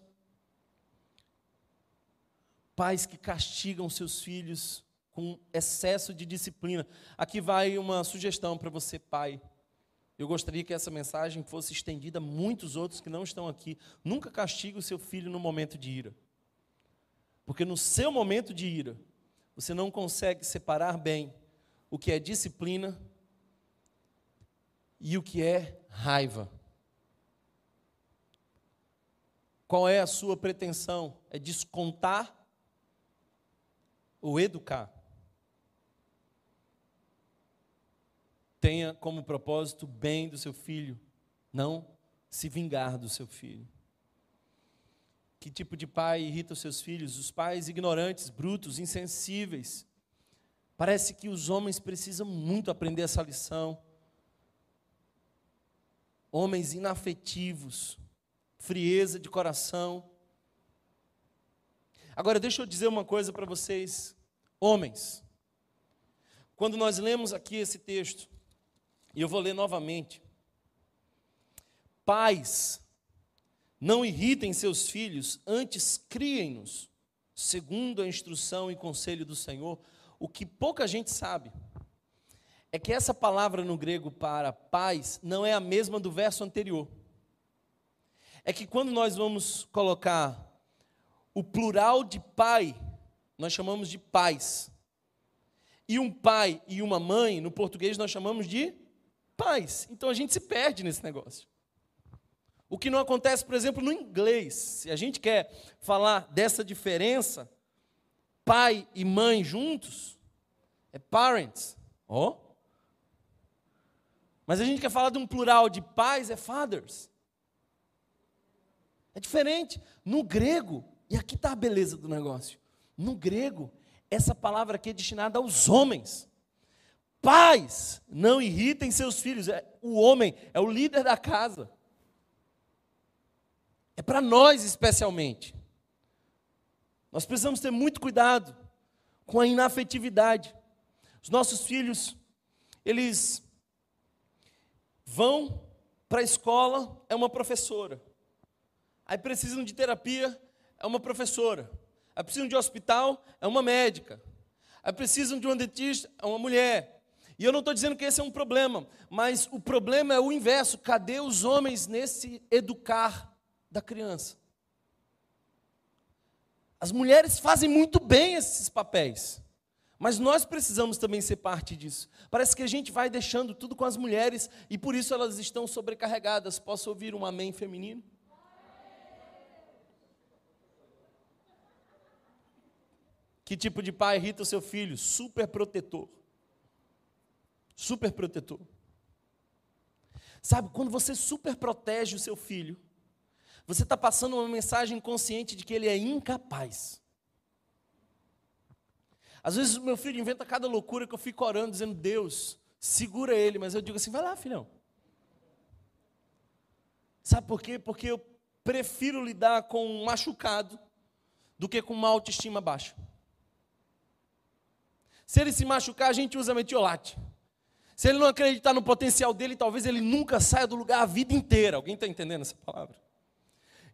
pais que castigam seus filhos com excesso de disciplina. Aqui vai uma sugestão para você, pai. Eu gostaria que essa mensagem fosse estendida a muitos outros que não estão aqui. Nunca castigue o seu filho no momento de ira. Porque no seu momento de ira, você não consegue separar bem o que é disciplina e o que é raiva. Qual é a sua pretensão? É descontar ou educar? Tenha como propósito o bem do seu filho, não se vingar do seu filho. Que tipo de pai irrita os seus filhos? Os pais ignorantes, brutos, insensíveis. Parece que os homens precisam muito aprender essa lição homens inafetivos, frieza de coração. Agora, deixa eu dizer uma coisa para vocês, homens. Quando nós lemos aqui esse texto, e eu vou ler novamente: Pais, não irritem seus filhos, antes criem-nos, segundo a instrução e conselho do Senhor, o que pouca gente sabe é que essa palavra no grego para paz não é a mesma do verso anterior. É que quando nós vamos colocar o plural de pai, nós chamamos de pais. E um pai e uma mãe, no português, nós chamamos de pais. Então a gente se perde nesse negócio. O que não acontece, por exemplo, no inglês. Se a gente quer falar dessa diferença, pai e mãe juntos, é parents. Ó. Oh. Mas a gente quer falar de um plural de pais, é fathers. É diferente. No grego, e aqui está a beleza do negócio. No grego, essa palavra aqui é destinada aos homens. Pais, não irritem seus filhos. É, o homem é o líder da casa. É para nós especialmente. Nós precisamos ter muito cuidado com a inafetividade. Os nossos filhos, eles vão para a escola, é uma professora. Aí precisam de terapia, é uma professora. Aí precisam de hospital, é uma médica. Aí precisam de um dentista, é uma mulher. E eu não estou dizendo que esse é um problema, mas o problema é o inverso. Cadê os homens nesse educar da criança? As mulheres fazem muito bem esses papéis, Mas nós precisamos também ser parte disso. Parece que a gente vai deixando tudo com as mulheres e por isso elas estão sobrecarregadas. Posso ouvir um amém feminino? Que tipo de pai irrita o seu filho? Super protetor. Super protetor. Sabe, quando você super protege o seu filho, você está passando uma mensagem consciente de que ele é incapaz. Às vezes o meu filho inventa cada loucura que eu fico orando, dizendo, Deus, segura ele, mas eu digo assim, vai lá, filhão. Sabe por quê? Porque eu prefiro lidar com um machucado do que com uma autoestima baixa. Se ele se machucar, a gente usa metiolate. Se ele não acreditar no potencial dele, talvez ele nunca saia do lugar a vida inteira. Alguém está entendendo essa palavra?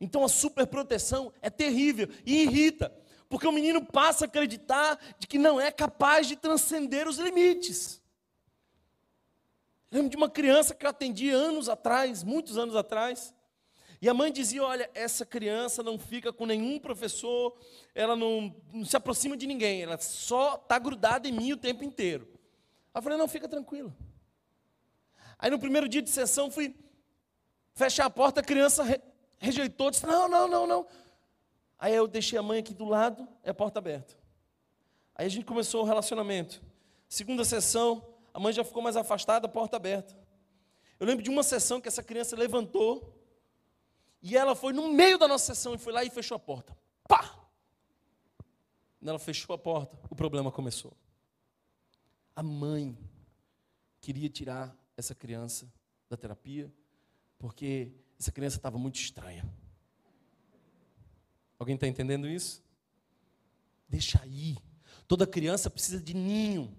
Então a superproteção é terrível e irrita. Porque o menino passa a acreditar de que não é capaz de transcender os limites. Eu lembro de uma criança que eu atendi anos atrás, muitos anos atrás, e a mãe dizia: Olha, essa criança não fica com nenhum professor, ela não, não se aproxima de ninguém, ela só está grudada em mim o tempo inteiro. Aí eu falei: Não, fica tranquila. Aí no primeiro dia de sessão fui fechar a porta, a criança re, rejeitou, disse: Não, não, não, não. Aí eu deixei a mãe aqui do lado, é a porta aberta. Aí a gente começou o relacionamento. Segunda sessão, a mãe já ficou mais afastada, a porta aberta. Eu lembro de uma sessão que essa criança levantou e ela foi no meio da nossa sessão e foi lá e fechou a porta. Pá! Quando ela fechou a porta, o problema começou. A mãe queria tirar essa criança da terapia porque essa criança estava muito estranha. Alguém está entendendo isso? Deixa aí. Toda criança precisa de ninho,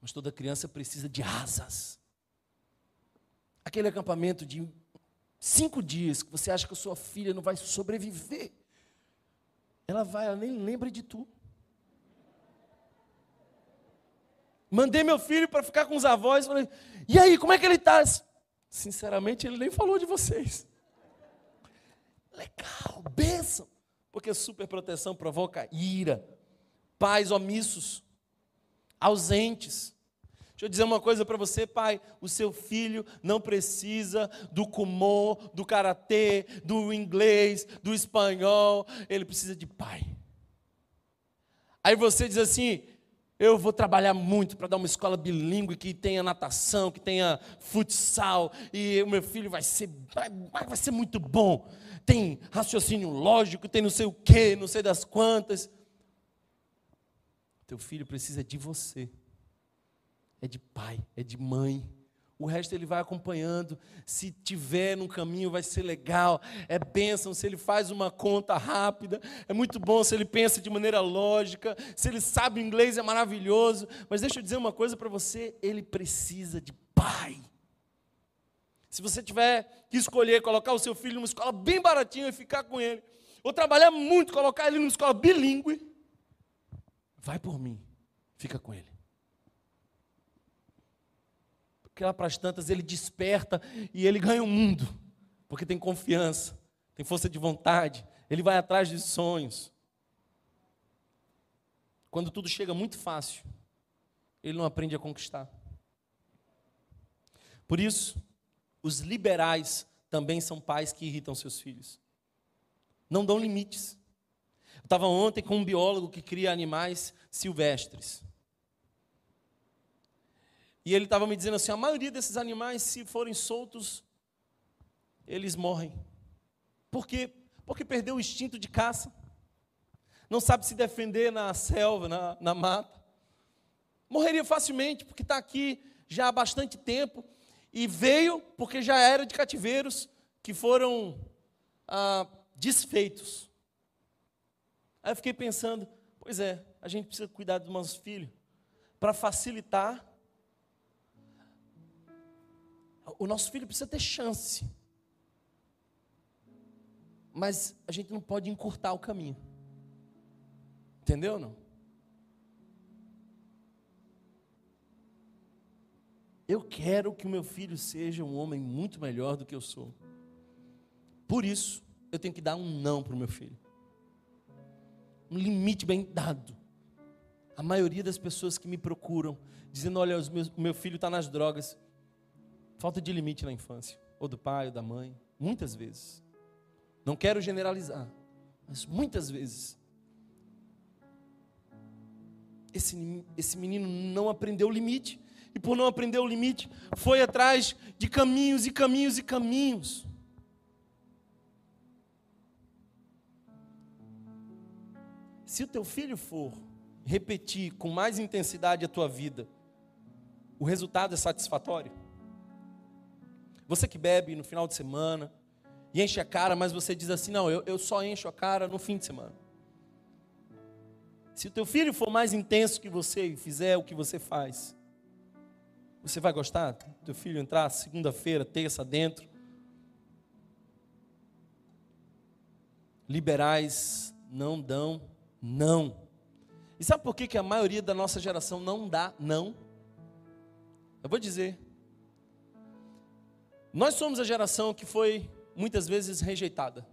mas toda criança precisa de asas. Aquele acampamento de cinco dias que você acha que a sua filha não vai sobreviver, ela vai, ela nem lembra de tu. Mandei meu filho para ficar com os avós, falei, e aí, como é que ele está? Sinceramente, ele nem falou de vocês. Legal, bênção. Porque superproteção provoca ira, pais omissos, ausentes. Deixa eu dizer uma coisa para você, pai: o seu filho não precisa do kumon, do karatê, do inglês, do espanhol, ele precisa de pai. Aí você diz assim: eu vou trabalhar muito para dar uma escola bilíngue que tenha natação, que tenha futsal, e o meu filho vai ser, vai, vai ser muito bom tem raciocínio lógico, tem não sei o quê, não sei das quantas. Teu filho precisa de você. É de pai, é de mãe. O resto ele vai acompanhando. Se tiver no caminho, vai ser legal. É bênção se ele faz uma conta rápida. É muito bom se ele pensa de maneira lógica. Se ele sabe inglês, é maravilhoso. Mas deixa eu dizer uma coisa para você: ele precisa de pai. Se você tiver que escolher colocar o seu filho numa escola bem baratinha e ficar com ele, ou trabalhar muito, colocar ele numa escola bilíngue, vai por mim, fica com ele. Porque lá para as tantas ele desperta e ele ganha o mundo, porque tem confiança, tem força de vontade, ele vai atrás de sonhos. Quando tudo chega muito fácil, ele não aprende a conquistar. Por isso, os liberais também são pais que irritam seus filhos. Não dão limites. Eu estava ontem com um biólogo que cria animais silvestres. E ele estava me dizendo assim: a maioria desses animais, se forem soltos, eles morrem. Por quê? Porque perdeu o instinto de caça. Não sabe se defender na selva, na, na mata. Morreria facilmente, porque está aqui já há bastante tempo e veio porque já era de cativeiros que foram ah, desfeitos. Aí eu fiquei pensando, pois é, a gente precisa cuidar dos nossos filhos para facilitar. O nosso filho precisa ter chance. Mas a gente não pode encurtar o caminho. Entendeu não? Eu quero que o meu filho seja um homem muito melhor do que eu sou. Por isso, eu tenho que dar um não para o meu filho. Um limite bem dado. A maioria das pessoas que me procuram, dizendo: Olha, o meu filho está nas drogas. Falta de limite na infância, ou do pai, ou da mãe, muitas vezes. Não quero generalizar, mas muitas vezes. Esse, esse menino não aprendeu o limite, e por não aprender o limite, foi atrás de caminhos e caminhos e caminhos. Se o teu filho for repetir com mais intensidade a tua vida, o resultado é satisfatório? Você que bebe no final de semana e enche a cara, mas você diz assim: não, eu, eu só encho a cara no fim de semana. Se o teu filho for mais intenso que você e fizer o que você faz, você vai gostar? Teu filho entrar segunda-feira, terça dentro? Liberais não dão não. E sabe por que, que a maioria da nossa geração não dá não? Eu vou dizer. Nós somos a geração que foi muitas vezes rejeitada.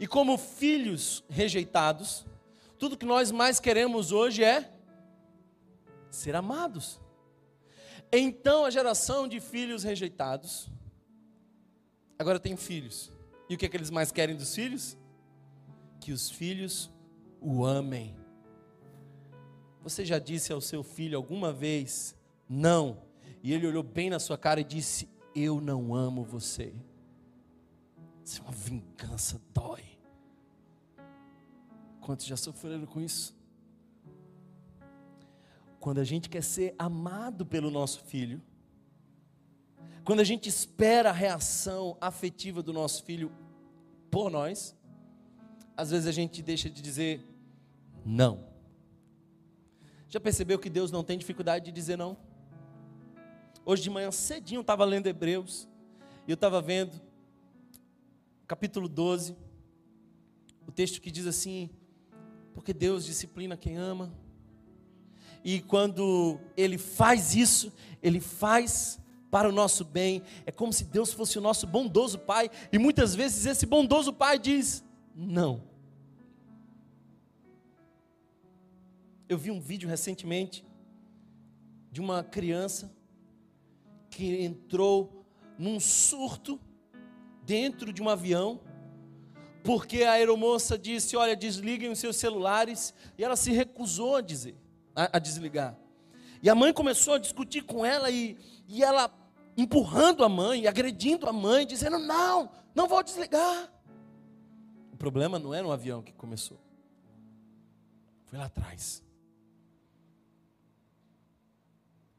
E como filhos rejeitados, tudo que nós mais queremos hoje é ser amados. Então a geração de filhos rejeitados agora tem filhos. E o que, é que eles mais querem dos filhos? que os filhos o amem. Você já disse ao seu filho alguma vez, não, e ele olhou bem na sua cara e disse: Eu não amo você. Isso é uma vingança, dói. Quantos já sofreram com isso? Quando a gente quer ser amado pelo nosso filho, quando a gente espera a reação afetiva do nosso filho por nós, às vezes a gente deixa de dizer não. Já percebeu que Deus não tem dificuldade de dizer não? Hoje de manhã cedinho eu estava lendo Hebreus e eu estava vendo capítulo 12, o texto que diz assim: porque Deus disciplina quem ama, e quando Ele faz isso, Ele faz para o nosso bem, é como se Deus fosse o nosso bondoso Pai, e muitas vezes esse bondoso Pai diz: não. Eu vi um vídeo recentemente de uma criança que entrou num surto dentro de um avião, porque a aeromoça disse: Olha, desliguem os seus celulares, e ela se recusou a dizer, a, a desligar. E a mãe começou a discutir com ela, e, e ela empurrando a mãe, agredindo a mãe, dizendo: Não, não vou desligar. O problema não era um avião que começou, foi lá atrás.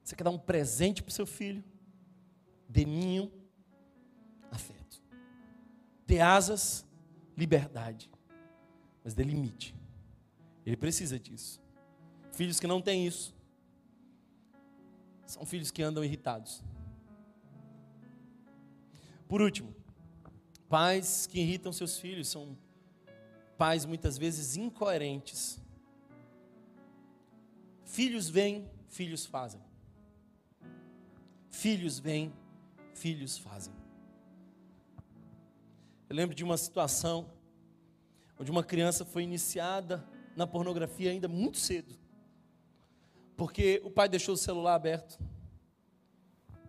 Você quer dar um presente para o seu filho? Dê ninho, afeto. Dê asas, liberdade. Mas dê limite. Ele precisa disso. Filhos que não têm isso são filhos que andam irritados. Por último, pais que irritam seus filhos são pais muitas vezes incoerentes. Filhos vêm, filhos fazem. Filhos vêm, filhos fazem. Eu lembro de uma situação onde uma criança foi iniciada na pornografia ainda muito cedo. Porque o pai deixou o celular aberto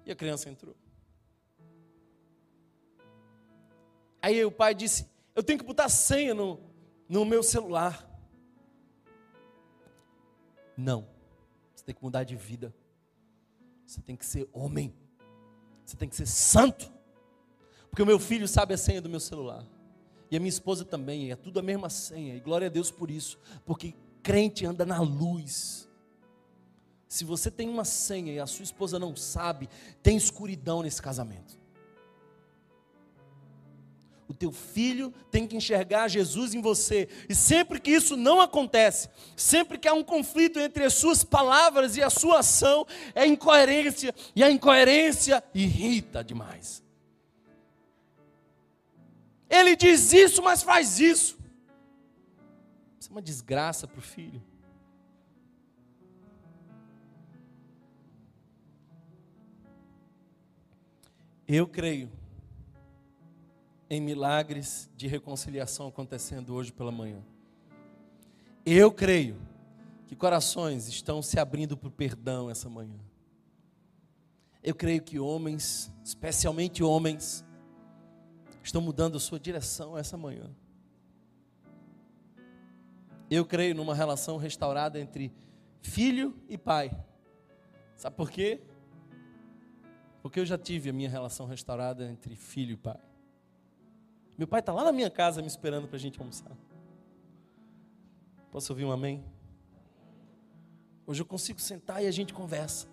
e a criança entrou. Aí o pai disse: Eu tenho que botar senha no, no meu celular. Não. Você tem que mudar de vida. Você tem que ser homem. Você tem que ser santo. Porque o meu filho sabe a senha do meu celular. E a minha esposa também. É tudo a mesma senha. E glória a Deus por isso. Porque crente anda na luz. Se você tem uma senha e a sua esposa não sabe, tem escuridão nesse casamento. O teu filho tem que enxergar Jesus em você. E sempre que isso não acontece, sempre que há um conflito entre as suas palavras e a sua ação, é incoerência, e a incoerência irrita demais. Ele diz isso, mas faz isso. Isso é uma desgraça para o filho. Eu creio em milagres de reconciliação acontecendo hoje pela manhã. Eu creio que corações estão se abrindo para o perdão essa manhã. Eu creio que homens, especialmente homens, estão mudando a sua direção essa manhã. Eu creio numa relação restaurada entre filho e pai. Sabe por quê? Porque eu já tive a minha relação restaurada entre filho e pai. Meu pai está lá na minha casa me esperando para a gente almoçar. Posso ouvir um amém? Hoje eu consigo sentar e a gente conversa.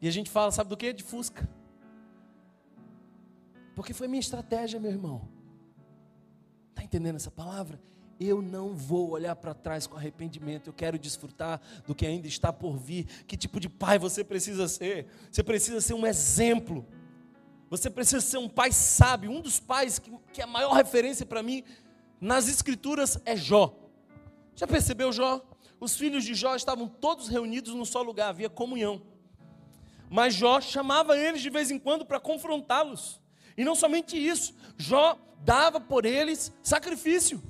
E a gente fala, sabe do que? De Fusca. Porque foi minha estratégia, meu irmão. Está entendendo essa palavra? Eu não vou olhar para trás com arrependimento. Eu quero desfrutar do que ainda está por vir. Que tipo de pai você precisa ser? Você precisa ser um exemplo. Você precisa ser um pai sábio. Um dos pais que, que é a maior referência para mim nas escrituras é Jó. Já percebeu Jó? Os filhos de Jó estavam todos reunidos num só lugar, havia comunhão. Mas Jó chamava eles de vez em quando para confrontá-los. E não somente isso, Jó dava por eles sacrifício.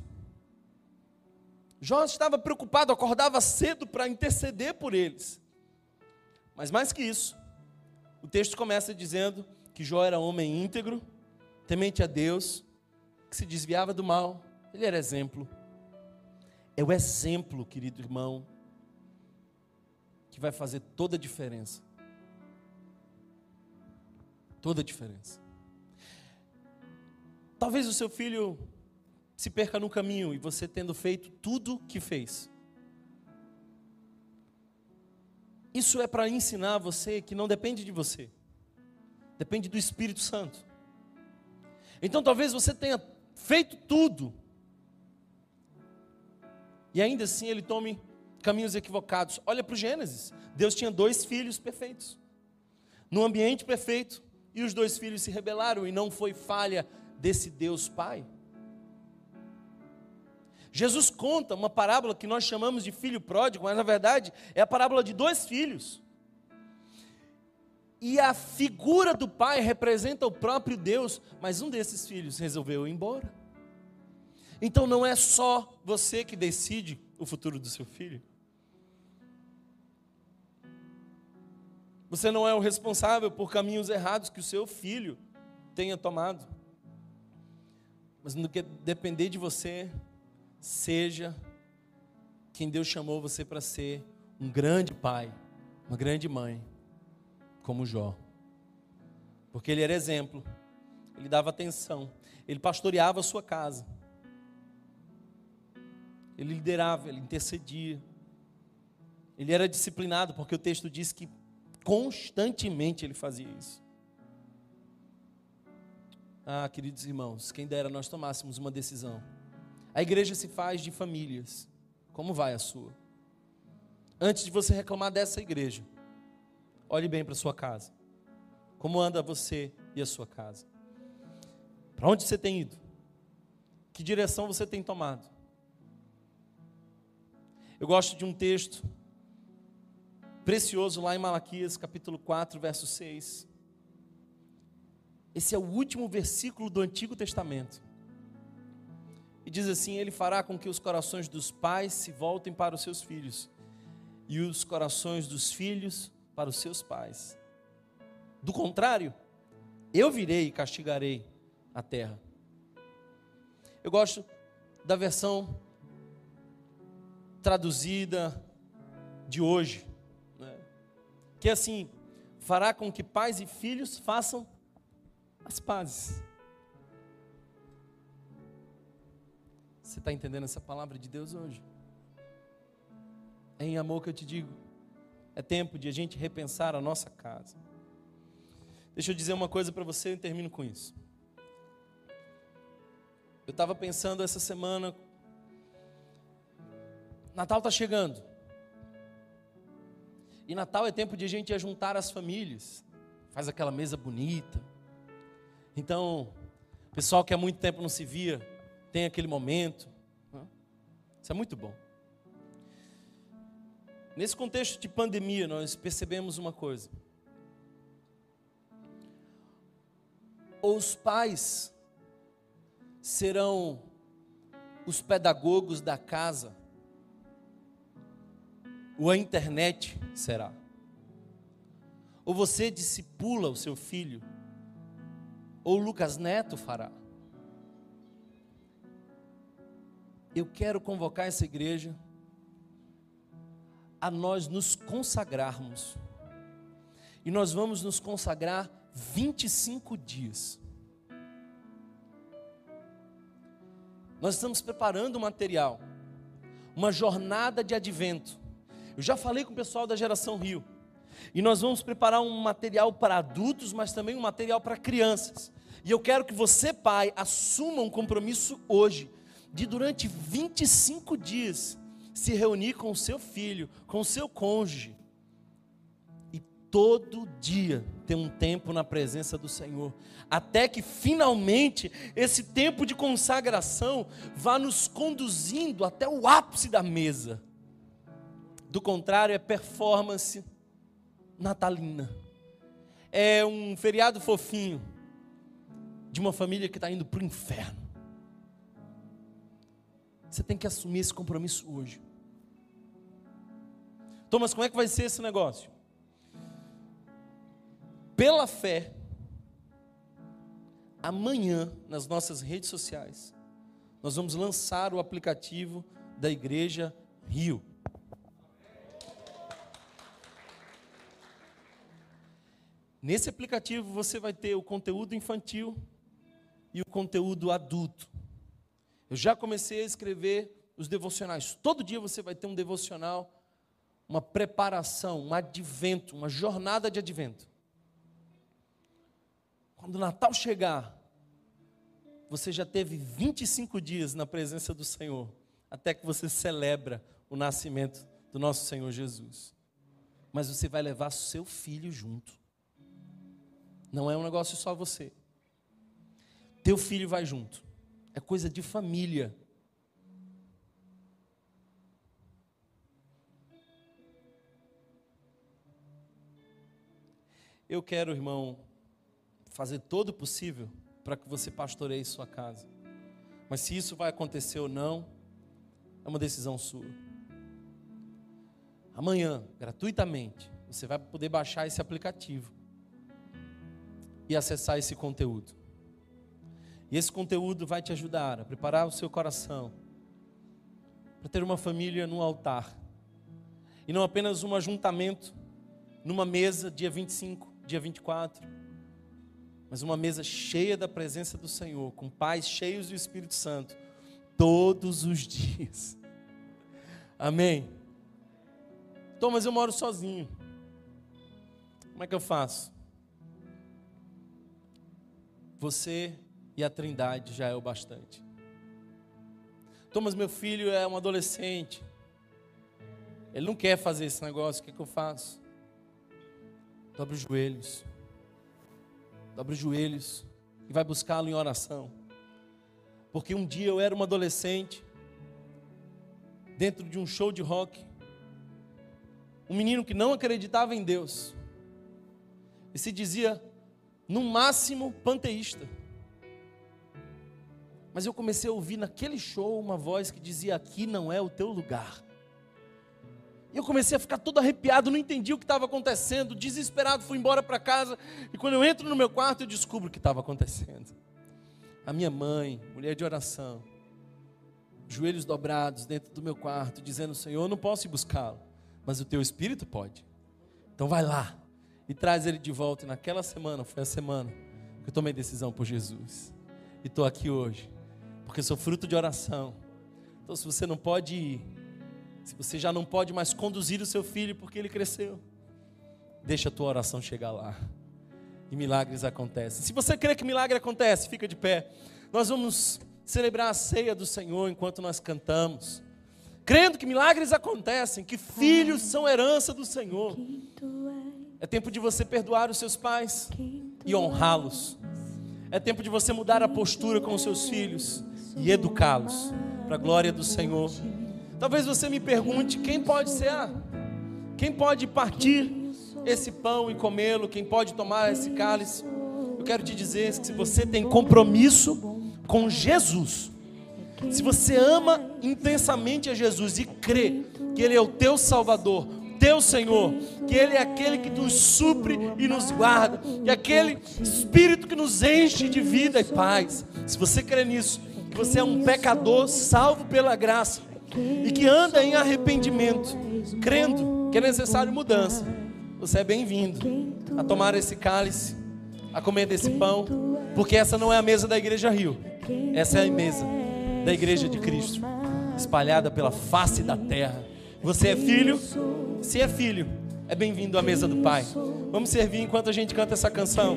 Jó estava preocupado, acordava cedo para interceder por eles. Mas mais que isso, o texto começa dizendo que Jó era homem íntegro, temente a Deus, que se desviava do mal, ele era exemplo. É o exemplo, querido irmão, que vai fazer toda a diferença. Toda a diferença. Talvez o seu filho se perca no caminho e você tendo feito tudo que fez. Isso é para ensinar você que não depende de você, depende do Espírito Santo. Então talvez você tenha feito tudo e ainda assim ele tome caminhos equivocados. Olha para o Gênesis: Deus tinha dois filhos perfeitos, no ambiente perfeito, e os dois filhos se rebelaram, e não foi falha desse Deus Pai. Jesus conta uma parábola que nós chamamos de filho pródigo, mas na verdade é a parábola de dois filhos. E a figura do pai representa o próprio Deus, mas um desses filhos resolveu ir embora. Então não é só você que decide o futuro do seu filho. Você não é o responsável por caminhos errados que o seu filho tenha tomado. Mas no que depender de você, seja quem Deus chamou você para ser, um grande pai, uma grande mãe, como Jó. Porque ele era exemplo, ele dava atenção, ele pastoreava a sua casa, ele liderava, ele intercedia, ele era disciplinado, porque o texto diz que Constantemente ele fazia isso. Ah, queridos irmãos, quem dera nós tomássemos uma decisão. A igreja se faz de famílias. Como vai a sua? Antes de você reclamar dessa igreja, olhe bem para sua casa. Como anda você e a sua casa? Para onde você tem ido? Que direção você tem tomado? Eu gosto de um texto precioso lá em Malaquias, capítulo 4, verso 6. Esse é o último versículo do Antigo Testamento. E diz assim: Ele fará com que os corações dos pais se voltem para os seus filhos, e os corações dos filhos para os seus pais. Do contrário, eu virei e castigarei a terra. Eu gosto da versão traduzida de hoje que assim fará com que pais e filhos façam as pazes. Você está entendendo essa palavra de Deus hoje? É em amor que eu te digo. É tempo de a gente repensar a nossa casa. Deixa eu dizer uma coisa para você e termino com isso. Eu estava pensando essa semana. Natal está chegando. E Natal é tempo de a gente juntar as famílias, faz aquela mesa bonita. Então, pessoal que há muito tempo não se via, tem aquele momento. Isso é muito bom. Nesse contexto de pandemia, nós percebemos uma coisa. Os pais serão os pedagogos da casa ou a internet será? Ou você discipula o seu filho? Ou Lucas Neto fará? Eu quero convocar essa igreja a nós nos consagrarmos. E nós vamos nos consagrar 25 dias. Nós estamos preparando o material, uma jornada de advento. Eu já falei com o pessoal da geração Rio. E nós vamos preparar um material para adultos, mas também um material para crianças. E eu quero que você, pai, assuma um compromisso hoje, de durante 25 dias, se reunir com o seu filho, com o seu cônjuge, e todo dia ter um tempo na presença do Senhor, até que finalmente esse tempo de consagração vá nos conduzindo até o ápice da mesa. Do contrário, é performance natalina. É um feriado fofinho de uma família que está indo para o inferno. Você tem que assumir esse compromisso hoje. Thomas, como é que vai ser esse negócio? Pela fé, amanhã, nas nossas redes sociais, nós vamos lançar o aplicativo da Igreja Rio. Nesse aplicativo você vai ter o conteúdo infantil e o conteúdo adulto. Eu já comecei a escrever os devocionais. Todo dia você vai ter um devocional, uma preparação, um advento, uma jornada de advento. Quando o Natal chegar, você já teve 25 dias na presença do Senhor, até que você celebra o nascimento do nosso Senhor Jesus. Mas você vai levar seu filho junto. Não é um negócio só você. Teu filho vai junto. É coisa de família. Eu quero, irmão, fazer todo o possível para que você pastoreie sua casa. Mas se isso vai acontecer ou não, é uma decisão sua. Amanhã, gratuitamente, você vai poder baixar esse aplicativo e acessar esse conteúdo. E esse conteúdo vai te ajudar a preparar o seu coração para ter uma família no altar. E não apenas um ajuntamento numa mesa dia 25, dia 24, mas uma mesa cheia da presença do Senhor, com pais cheios do Espírito Santo, todos os dias. Amém. Thomas, eu moro sozinho. Como é que eu faço? Você e a Trindade já é o bastante. Thomas, meu filho é um adolescente. Ele não quer fazer esse negócio, o que, é que eu faço? Dobre os joelhos. Dobre os joelhos e vai buscá-lo em oração. Porque um dia eu era um adolescente, dentro de um show de rock, um menino que não acreditava em Deus, e se dizia no máximo panteísta. Mas eu comecei a ouvir naquele show uma voz que dizia: Aqui não é o teu lugar. E eu comecei a ficar todo arrepiado, não entendi o que estava acontecendo, desesperado, fui embora para casa. E quando eu entro no meu quarto, eu descubro o que estava acontecendo. A minha mãe, mulher de oração, joelhos dobrados dentro do meu quarto, dizendo: Senhor, eu não posso ir buscá-lo, mas o teu espírito pode. Então vai lá e traz ele de volta. E naquela semana, foi a semana que eu tomei decisão por Jesus. E estou aqui hoje, porque sou fruto de oração. Então, se você não pode ir, se você já não pode mais conduzir o seu filho porque ele cresceu, deixa a tua oração chegar lá. E milagres acontecem. Se você crê que milagre acontece, fica de pé. Nós vamos celebrar a ceia do Senhor enquanto nós cantamos crendo que milagres acontecem, que filhos são herança do Senhor. É tempo de você perdoar os seus pais e honrá-los. É tempo de você mudar a postura com os seus filhos e educá-los para a glória do Senhor. Talvez você me pergunte quem pode ser, quem pode partir esse pão e comê-lo, quem pode tomar esse cálice. Eu quero te dizer que se você tem compromisso com Jesus, Se você ama intensamente a Jesus e crê que Ele é o teu Salvador, teu Senhor, que Ele é aquele que nos supre e nos guarda, que é aquele Espírito que nos enche de vida e paz. Se você crê nisso, que você é um pecador salvo pela graça e que anda em arrependimento, crendo que é necessário mudança, você é bem-vindo a tomar esse cálice, a comer desse pão, porque essa não é a mesa da Igreja Rio, essa é a mesa da Igreja de Cristo, espalhada pela face da terra. Você é filho? Se é filho, é bem-vindo à mesa do Pai. Vamos servir enquanto a gente canta essa canção.